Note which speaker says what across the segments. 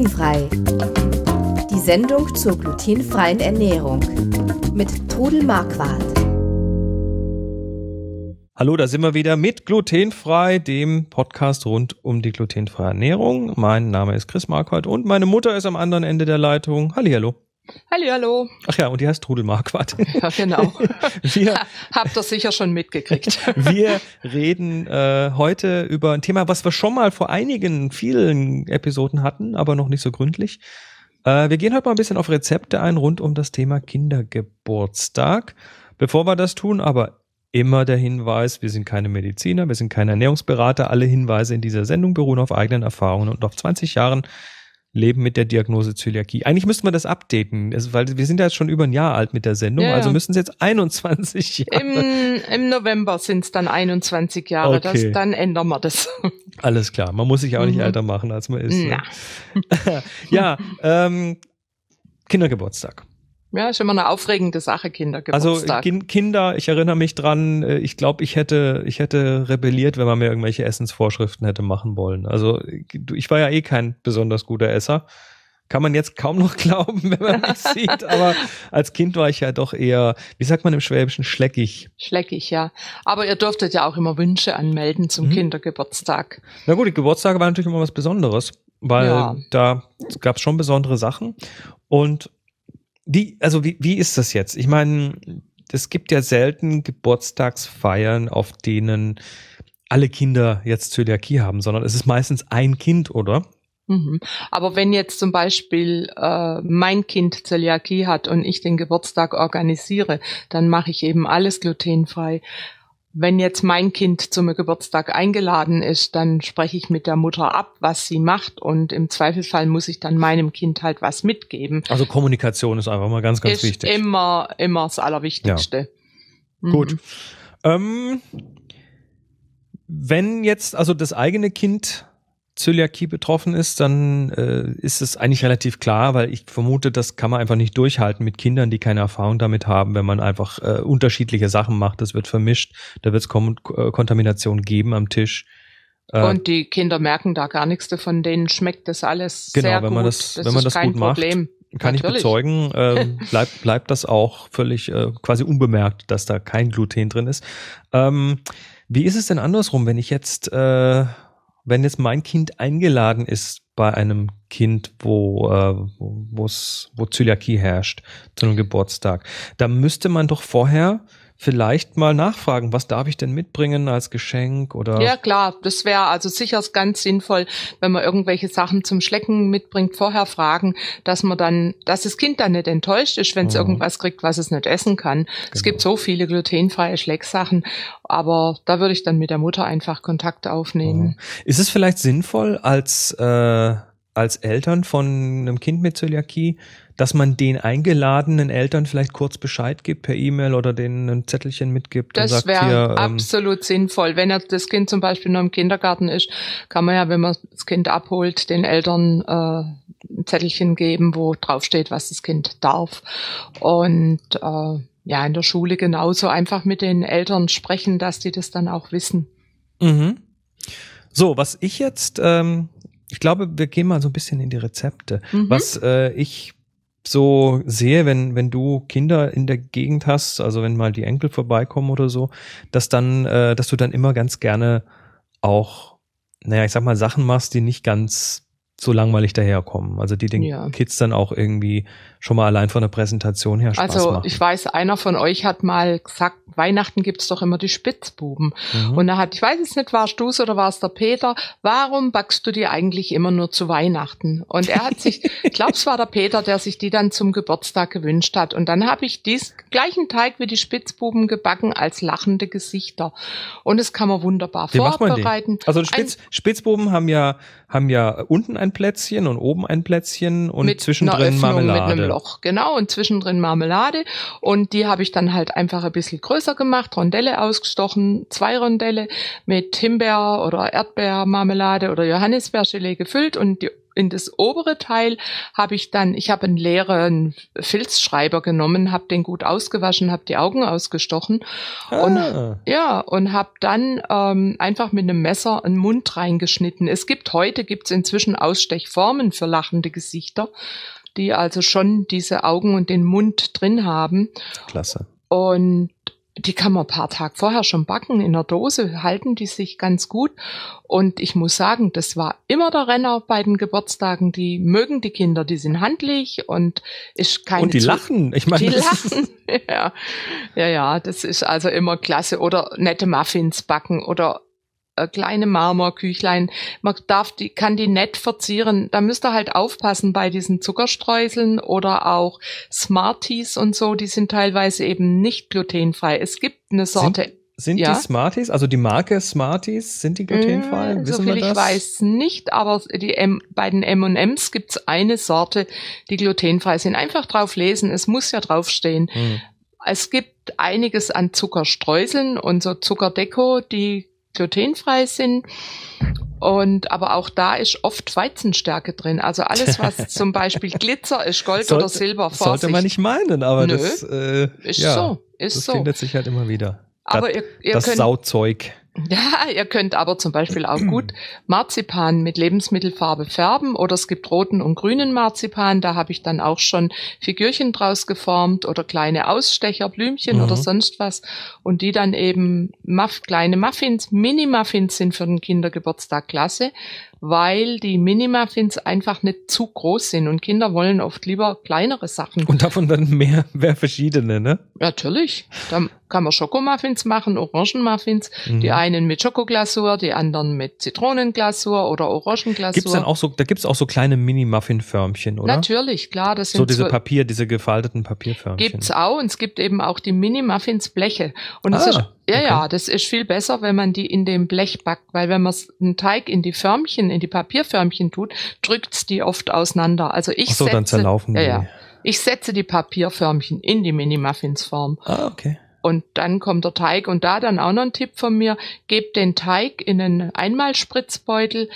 Speaker 1: Glutenfrei. Die Sendung zur glutenfreien Ernährung mit Trudel Marquardt.
Speaker 2: Hallo, da sind wir wieder mit Glutenfrei, dem Podcast rund um die glutenfreie Ernährung. Mein Name ist Chris Marquardt und meine Mutter ist am anderen Ende der Leitung. Hallihallo.
Speaker 3: Hallo.
Speaker 2: Ach ja, und die heißt Trudel Marquardt.
Speaker 3: Ja, genau. wir, Habt ihr sicher schon mitgekriegt.
Speaker 2: wir reden äh, heute über ein Thema, was wir schon mal vor einigen, vielen Episoden hatten, aber noch nicht so gründlich. Äh, wir gehen heute mal ein bisschen auf Rezepte ein rund um das Thema Kindergeburtstag. Bevor wir das tun, aber immer der Hinweis, wir sind keine Mediziner, wir sind keine Ernährungsberater. Alle Hinweise in dieser Sendung beruhen auf eigenen Erfahrungen und auf 20 Jahren leben mit der Diagnose Zöliakie. Eigentlich müssten wir das updaten, weil wir sind ja jetzt schon über ein Jahr alt mit der Sendung, ja, also müssen es jetzt 21 Jahre.
Speaker 3: Im, im November sind es dann 21 Jahre, okay. das, dann ändern wir das.
Speaker 2: Alles klar, man muss sich auch nicht mhm. älter machen, als man ist. Ne? ja, ähm, Kindergeburtstag.
Speaker 3: Ja, ist immer eine aufregende Sache, Kindergeburtstag.
Speaker 2: Also kind, Kinder, ich erinnere mich dran, äh, ich glaube, ich hätte, ich hätte rebelliert, wenn man mir irgendwelche Essensvorschriften hätte machen wollen. Also ich war ja eh kein besonders guter Esser. Kann man jetzt kaum noch glauben, wenn man mich sieht, aber als Kind war ich ja doch eher, wie sagt man im Schwäbischen, schleckig.
Speaker 3: Schleckig, ja. Aber ihr durftet ja auch immer Wünsche anmelden zum mhm. Kindergeburtstag.
Speaker 2: Na gut, die Geburtstage waren natürlich immer was Besonderes, weil ja. da gab es schon besondere Sachen. Und wie, also wie, wie ist das jetzt? Ich meine, es gibt ja selten Geburtstagsfeiern, auf denen alle Kinder jetzt Zöliakie haben, sondern es ist meistens ein Kind, oder?
Speaker 3: Mhm. Aber wenn jetzt zum Beispiel äh, mein Kind Zöliakie hat und ich den Geburtstag organisiere, dann mache ich eben alles glutenfrei wenn jetzt mein Kind zum Geburtstag eingeladen ist, dann spreche ich mit der Mutter ab, was sie macht und im Zweifelsfall muss ich dann meinem Kind halt was mitgeben.
Speaker 2: Also Kommunikation ist einfach mal ganz, ganz
Speaker 3: ist
Speaker 2: wichtig.
Speaker 3: Immer, immer das Allerwichtigste. Ja.
Speaker 2: Mhm. Gut. Ähm, wenn jetzt also das eigene Kind Zöliakie betroffen ist, dann äh, ist es eigentlich relativ klar, weil ich vermute, das kann man einfach nicht durchhalten mit Kindern, die keine Erfahrung damit haben, wenn man einfach äh, unterschiedliche Sachen macht. Das wird vermischt, da wird es Kom äh, Kontamination geben am Tisch.
Speaker 3: Äh, Und die Kinder merken da gar nichts davon, denen schmeckt das alles
Speaker 2: genau,
Speaker 3: sehr
Speaker 2: wenn man
Speaker 3: gut.
Speaker 2: Das, das wenn man das gut Problem. macht, kann Natürlich. ich bezeugen, äh, bleibt, bleibt das auch völlig äh, quasi unbemerkt, dass da kein Gluten drin ist. Ähm, wie ist es denn andersrum, wenn ich jetzt äh, wenn jetzt mein Kind eingeladen ist bei einem Kind, wo äh, wo Zöliakie herrscht, zu einem Geburtstag, da müsste man doch vorher vielleicht mal nachfragen, was darf ich denn mitbringen als Geschenk oder?
Speaker 3: Ja klar, das wäre also sicher ganz sinnvoll, wenn man irgendwelche Sachen zum Schlecken mitbringt, vorher fragen, dass man dann, dass das Kind dann nicht enttäuscht ist, wenn es mhm. irgendwas kriegt, was es nicht essen kann. Genau. Es gibt so viele glutenfreie Schlecksachen, aber da würde ich dann mit der Mutter einfach Kontakt aufnehmen. Mhm.
Speaker 2: Ist es vielleicht sinnvoll als äh, als Eltern von einem Kind mit Zöliakie dass man den eingeladenen Eltern vielleicht kurz Bescheid gibt per E-Mail oder denen ein Zettelchen mitgibt.
Speaker 3: Das wäre ähm, absolut sinnvoll. Wenn das Kind zum Beispiel noch im Kindergarten ist, kann man ja, wenn man das Kind abholt, den Eltern äh, ein Zettelchen geben, wo draufsteht, was das Kind darf. Und äh, ja, in der Schule genauso einfach mit den Eltern sprechen, dass die das dann auch wissen.
Speaker 2: Mhm. So, was ich jetzt, ähm, ich glaube, wir gehen mal so ein bisschen in die Rezepte. Mhm. Was äh, ich so sehe, wenn, wenn du Kinder in der Gegend hast, also wenn mal die Enkel vorbeikommen oder so, dass dann, äh, dass du dann immer ganz gerne auch, naja, ich sag mal, Sachen machst, die nicht ganz so langweilig daherkommen. Also die den ja. Kids dann auch irgendwie schon mal allein von der Präsentation her Spaß
Speaker 3: also,
Speaker 2: machen.
Speaker 3: ich weiß, einer von euch hat mal gesagt, Weihnachten gibt's doch immer die Spitzbuben. Mhm. Und er hat, ich weiß es nicht, warst du's oder war's der Peter, warum backst du die eigentlich immer nur zu Weihnachten? Und er hat sich, ich glaube, es war der Peter, der sich die dann zum Geburtstag gewünscht hat. Und dann habe ich dies gleichen Teig wie die Spitzbuben gebacken als lachende Gesichter. Und es kann man wunderbar
Speaker 2: Wie
Speaker 3: vorbereiten.
Speaker 2: Also Spitz, Spitzbuben haben ja, haben ja unten ein Plätzchen und oben ein Plätzchen und
Speaker 3: mit
Speaker 2: zwischendrin Marmelade. Mit einem
Speaker 3: Loch, genau, und zwischendrin Marmelade. Und die habe ich dann halt einfach ein bisschen größer gemacht, Rondelle ausgestochen, zwei Rondelle mit Himbeer- oder Erdbeermarmelade oder Johannisbeergelee gefüllt und die in das obere Teil habe ich dann, ich habe einen leeren Filzschreiber genommen, habe den gut ausgewaschen, habe die Augen ausgestochen ah. und ja und habe dann ähm, einfach mit einem Messer einen Mund reingeschnitten. Es gibt heute gibt's inzwischen Ausstechformen für lachende Gesichter, die also schon diese Augen und den Mund drin haben.
Speaker 2: Klasse.
Speaker 3: Und die kann man ein paar Tage vorher schon backen. In der Dose halten die sich ganz gut. Und ich muss sagen, das war immer der Renner bei den Geburtstagen. Die mögen die Kinder, die sind handlich und ist keine.
Speaker 2: Und die lachen. Ich meine,
Speaker 3: die lachen. ja. ja, ja, das ist also immer klasse. Oder nette Muffins backen oder kleine Marmorküchlein. Man darf die, kann die nett verzieren. Da müsst ihr halt aufpassen bei diesen Zuckerstreuseln oder auch Smarties und so. Die sind teilweise eben nicht glutenfrei. Es gibt eine Sorte.
Speaker 2: Sind sind ja. die Smarties, also die Marke Smarties, sind die glutenfrei?
Speaker 3: Mmh, Wissen so viel ich weiß nicht, aber die M bei den M&M's gibt's eine Sorte, die glutenfrei sind. Einfach drauf lesen, es muss ja draufstehen. Mmh. Es gibt einiges an Zuckerstreuseln und so Zuckerdeko, die glutenfrei sind. Und aber auch da ist oft Weizenstärke drin. Also alles, was zum Beispiel Glitzer ist, Gold sollte, oder Silber.
Speaker 2: Vorsicht. Sollte man nicht meinen, aber Nö, das äh, ist ja, so. Ist das so. findet sich halt immer wieder.
Speaker 3: Aber das, ihr, ihr
Speaker 2: das
Speaker 3: könnt,
Speaker 2: Sauzeug.
Speaker 3: Ja, ihr könnt aber zum Beispiel auch gut Marzipan mit Lebensmittelfarbe färben oder es gibt roten und grünen Marzipan. Da habe ich dann auch schon Figürchen draus geformt oder kleine Ausstecher, Blümchen mhm. oder sonst was und die dann eben Muff, kleine Muffins, Mini-Muffins sind für den Kindergeburtstag klasse, weil die Mini-Muffins einfach nicht zu groß sind und Kinder wollen oft lieber kleinere Sachen.
Speaker 2: Und davon dann mehr, mehr verschiedene, ne?
Speaker 3: Natürlich. Da kann man Schokomuffins machen, Orangenmuffins, mhm. die einen mit Schokoglasur, die anderen mit Zitronenglasur oder Orangenglasur.
Speaker 2: Gibt's dann auch so, da gibt's auch so kleine Mini-Muffin-Förmchen, oder?
Speaker 3: Natürlich, klar, das sind
Speaker 2: so diese Papier, diese gefalteten Papierförmchen.
Speaker 3: Gibt's auch und es gibt eben auch die Mini-Muffins Bleche. Und ah. ist ja, okay. ja, das ist viel besser, wenn man die in dem Blech backt, weil wenn man einen Teig in die Förmchen, in die Papierförmchen tut, drückt's die oft auseinander. Also ich Ach so, setze,
Speaker 2: dann zerlaufen
Speaker 3: die. Ja, ja. Ich setze die Papierförmchen in die Mini-Muffins-Form.
Speaker 2: Ah, okay.
Speaker 3: Und dann kommt der Teig. Und da dann auch noch ein Tipp von mir, gebt den Teig in einen Einmalspritzbeutel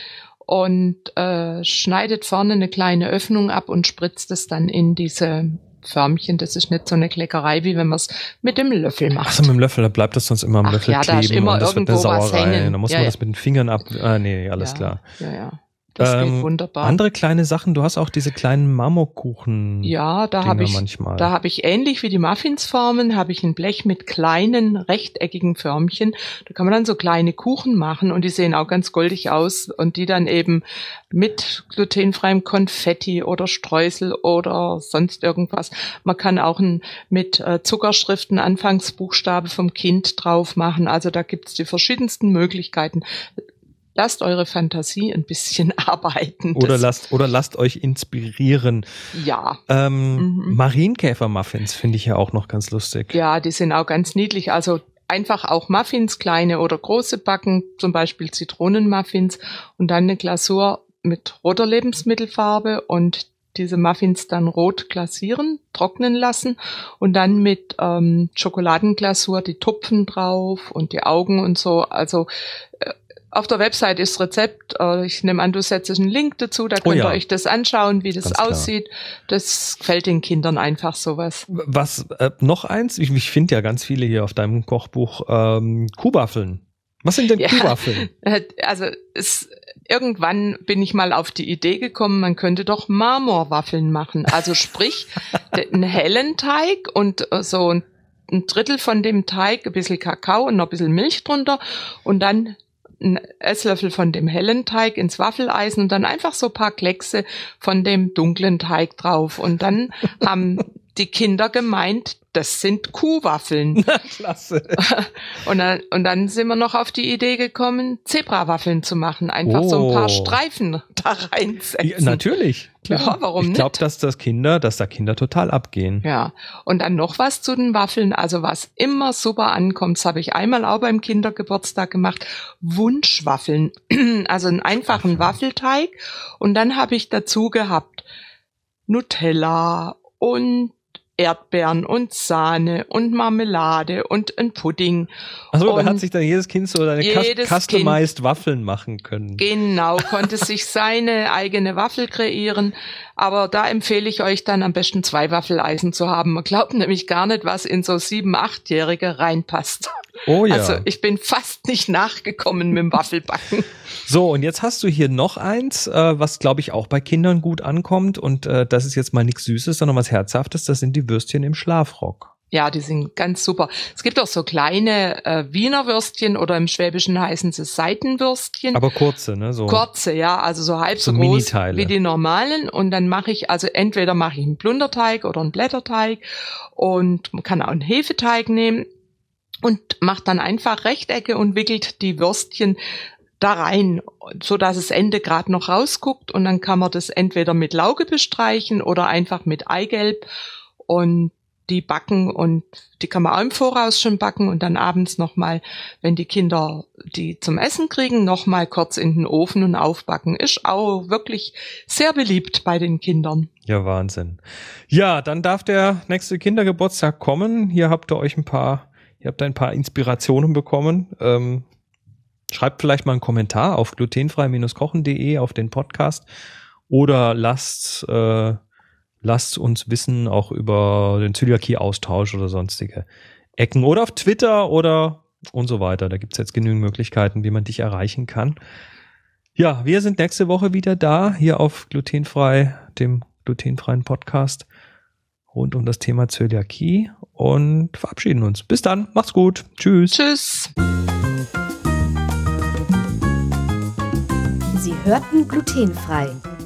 Speaker 3: und äh, schneidet vorne eine kleine Öffnung ab und spritzt es dann in diese Förmchen. Das ist nicht so eine Kleckerei, wie wenn man es mit dem Löffel macht.
Speaker 2: Achso, mit dem Löffel, da bleibt das sonst immer am Ach, Löffel
Speaker 3: ja,
Speaker 2: kleben.
Speaker 3: Da ist immer und das wird eine Sauerei.
Speaker 2: Da muss ja, man ja. das mit den Fingern ab. Ah, nee, alles klar.
Speaker 3: Ja, ja. Das ähm, geht wunderbar.
Speaker 2: Andere kleine Sachen, du hast auch diese kleinen Marmorkuchen.
Speaker 3: Ja, da habe ich
Speaker 2: manchmal.
Speaker 3: da habe ich ähnlich wie die Muffinsformen, habe ich ein Blech mit kleinen rechteckigen Förmchen. Da kann man dann so kleine Kuchen machen und die sehen auch ganz goldig aus und die dann eben mit glutenfreiem Konfetti oder Streusel oder sonst irgendwas. Man kann auch ein, mit äh, Zuckerschriften Anfangsbuchstabe vom Kind drauf machen. Also da gibt's die verschiedensten Möglichkeiten lasst eure Fantasie ein bisschen arbeiten.
Speaker 2: Oder lasst, oder lasst euch inspirieren.
Speaker 3: Ja.
Speaker 2: Ähm, mhm. Marienkäfer-Muffins finde ich ja auch noch ganz lustig.
Speaker 3: Ja, die sind auch ganz niedlich. Also einfach auch Muffins, kleine oder große backen, zum Beispiel Zitronenmuffins und dann eine Glasur mit roter Lebensmittelfarbe und diese Muffins dann rot glasieren, trocknen lassen und dann mit ähm, Schokoladenglasur die Tupfen drauf und die Augen und so. Also äh, auf der Website ist Rezept. Äh, ich nehme an, du setzt einen Link dazu, da oh könnt oh ja. ihr euch das anschauen, wie das Ganz aussieht. Klar. Das gefällt den Kindern einfach sowas.
Speaker 2: Was äh, noch eins? Ich, ich finde ja ganz viele hier auf deinem Kochbuch ähm, Kuhwaffeln. Was sind denn ja, Kuhwaffeln?
Speaker 3: Also es, irgendwann bin ich mal auf die Idee gekommen, man könnte doch Marmorwaffeln machen. Also sprich, einen hellen Teig und äh, so ein ein Drittel von dem Teig, ein bisschen Kakao und noch ein bisschen Milch drunter und dann einen Esslöffel von dem hellen Teig ins Waffeleisen und dann einfach so paar Kleckse von dem dunklen Teig drauf. Und dann haben die Kinder gemeint, das sind Kuhwaffeln.
Speaker 2: Klasse.
Speaker 3: Und dann, und dann sind wir noch auf die Idee gekommen, Zebrawaffeln zu machen. Einfach oh. so ein paar oh. Streifen da reinsetzen. Ja,
Speaker 2: natürlich. Klar. Ja,
Speaker 3: warum
Speaker 2: ich glaube, dass das Kinder, dass da Kinder total abgehen.
Speaker 3: Ja. Und dann noch was zu den Waffeln. Also was immer super ankommt, das habe ich einmal auch beim Kindergeburtstag gemacht. Wunschwaffeln. Also einen einfachen Waffelteig. Und dann habe ich dazu gehabt Nutella und Erdbeeren und Sahne und Marmelade und ein Pudding.
Speaker 2: Achso, da hat sich dann jedes Kind so
Speaker 3: jedes
Speaker 2: customized kind, Waffeln machen können.
Speaker 3: Genau, konnte sich seine eigene Waffel kreieren. Aber da empfehle ich euch dann am besten zwei Waffeleisen zu haben. Man glaubt nämlich gar nicht, was in so sieben, achtjährige reinpasst.
Speaker 2: Oh ja.
Speaker 3: Also ich bin fast nicht nachgekommen mit dem Waffelbacken.
Speaker 2: So, und jetzt hast du hier noch eins, äh, was glaube ich auch bei Kindern gut ankommt. Und äh, das ist jetzt mal nichts Süßes, sondern was Herzhaftes. Das sind die Würstchen im Schlafrock.
Speaker 3: Ja, die sind ganz super. Es gibt auch so kleine äh, Wiener Würstchen oder im Schwäbischen heißen sie Seitenwürstchen.
Speaker 2: Aber kurze, ne? So
Speaker 3: kurze, ja, also so halb so, so groß wie die normalen. Und dann mache ich, also entweder mache ich einen Plunderteig oder einen Blätterteig und man kann auch einen Hefeteig nehmen und macht dann einfach Rechtecke und wickelt die Würstchen da rein, so dass das Ende gerade noch rausguckt und dann kann man das entweder mit Lauge bestreichen oder einfach mit Eigelb und die backen und die kann man auch im Voraus schon backen und dann abends nochmal, wenn die Kinder die zum Essen kriegen, nochmal kurz in den Ofen und aufbacken. Ist auch wirklich sehr beliebt bei den Kindern.
Speaker 2: Ja, Wahnsinn. Ja, dann darf der nächste Kindergeburtstag kommen. Hier habt ihr euch ein paar Ihr habt ein paar Inspirationen bekommen. Ähm, schreibt vielleicht mal einen Kommentar auf glutenfrei-kochen.de auf den Podcast oder lasst, äh, lasst uns wissen auch über den Zöliakie-Austausch oder sonstige Ecken oder auf Twitter oder und so weiter. Da gibt's jetzt genügend Möglichkeiten, wie man dich erreichen kann. Ja, wir sind nächste Woche wieder da, hier auf Glutenfrei, dem glutenfreien Podcast rund um das Thema Zöliakie und verabschieden uns. Bis dann, macht's gut. Tschüss.
Speaker 3: Tschüss.
Speaker 1: Sie hörten glutenfrei.